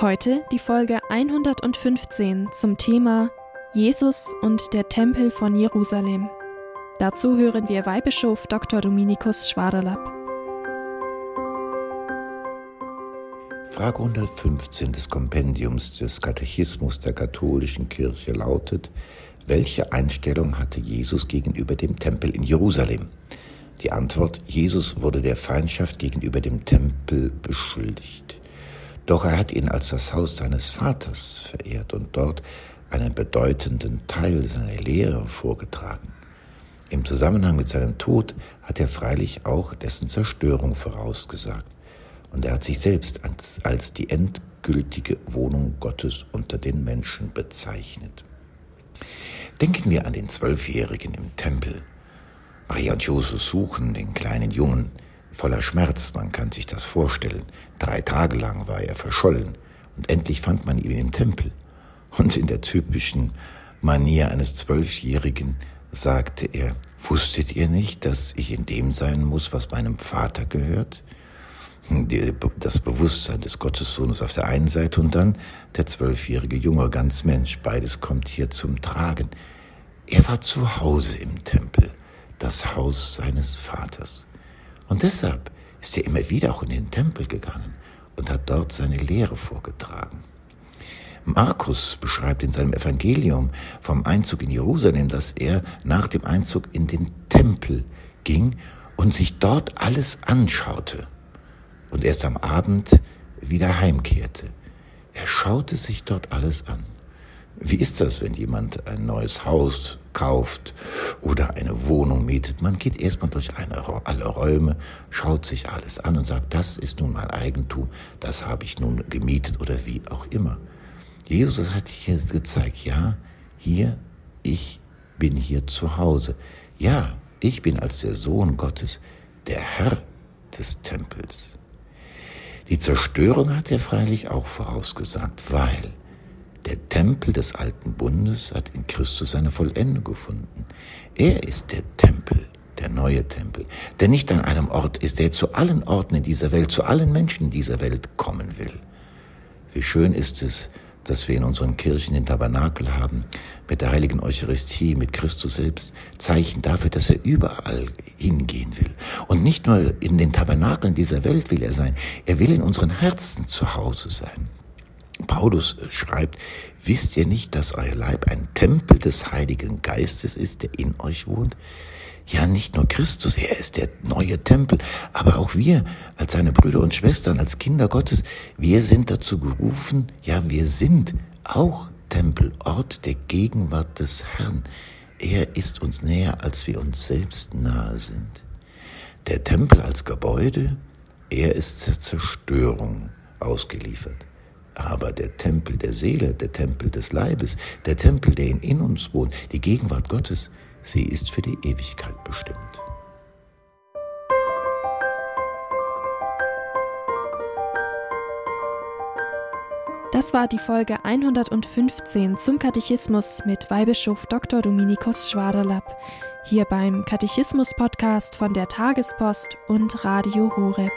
Heute die Folge 115 zum Thema Jesus und der Tempel von Jerusalem. Dazu hören wir Weihbischof Dr. Dominikus Schwaderlapp. Frage 115 des Kompendiums des Katechismus der katholischen Kirche lautet, welche Einstellung hatte Jesus gegenüber dem Tempel in Jerusalem? Die Antwort, Jesus wurde der Feindschaft gegenüber dem Tempel beschuldigt. Doch er hat ihn als das Haus seines Vaters verehrt und dort einen bedeutenden Teil seiner Lehre vorgetragen. Im Zusammenhang mit seinem Tod hat er freilich auch dessen Zerstörung vorausgesagt. Und er hat sich selbst als, als die endgültige Wohnung Gottes unter den Menschen bezeichnet. Denken wir an den Zwölfjährigen im Tempel. Maria und Josef suchen den kleinen Jungen, voller Schmerz, man kann sich das vorstellen. Drei Tage lang war er verschollen und endlich fand man ihn im Tempel. Und in der typischen Manier eines Zwölfjährigen sagte er, wusstet ihr nicht, dass ich in dem sein muss, was meinem Vater gehört? Das Bewusstsein des Gottessohnes auf der einen Seite und dann der zwölfjährige Junge, ganz Mensch, beides kommt hier zum Tragen. Er war zu Hause im Tempel, das Haus seines Vaters. Und deshalb ist er immer wieder auch in den Tempel gegangen und hat dort seine Lehre vorgetragen. Markus beschreibt in seinem Evangelium vom Einzug in Jerusalem, dass er nach dem Einzug in den Tempel ging und sich dort alles anschaute und erst am Abend wieder heimkehrte. Er schaute sich dort alles an. Wie ist das, wenn jemand ein neues Haus kauft oder eine Wohnung mietet? Man geht erstmal durch eine, alle Räume, schaut sich alles an und sagt, das ist nun mein Eigentum, das habe ich nun gemietet oder wie auch immer. Jesus hat hier gezeigt, ja, hier, ich bin hier zu Hause. Ja, ich bin als der Sohn Gottes der Herr des Tempels. Die Zerstörung hat er freilich auch vorausgesagt, weil der Tempel des alten Bundes hat in Christus seine Vollendung gefunden. Er ist der Tempel, der neue Tempel, der nicht an einem Ort ist, der zu allen Orten in dieser Welt, zu allen Menschen in dieser Welt kommen will. Wie schön ist es, dass wir in unseren Kirchen den Tabernakel haben, mit der heiligen Eucharistie, mit Christus selbst, Zeichen dafür, dass er überall hingehen will. Und nicht nur in den Tabernakeln dieser Welt will er sein, er will in unseren Herzen zu Hause sein. Paulus schreibt, wisst ihr nicht, dass euer Leib ein Tempel des Heiligen Geistes ist, der in euch wohnt? Ja, nicht nur Christus, er ist der neue Tempel, aber auch wir als seine Brüder und Schwestern, als Kinder Gottes, wir sind dazu gerufen, ja, wir sind auch Tempel, Ort der Gegenwart des Herrn. Er ist uns näher, als wir uns selbst nahe sind. Der Tempel als Gebäude, er ist zur Zerstörung ausgeliefert. Aber der Tempel der Seele, der Tempel des Leibes, der Tempel, der in uns wohnt, die Gegenwart Gottes, sie ist für die Ewigkeit bestimmt. Das war die Folge 115 zum Katechismus mit Weihbischof Dr. Dominikus Schwaderlapp, hier beim Katechismus-Podcast von der Tagespost und Radio Horeb.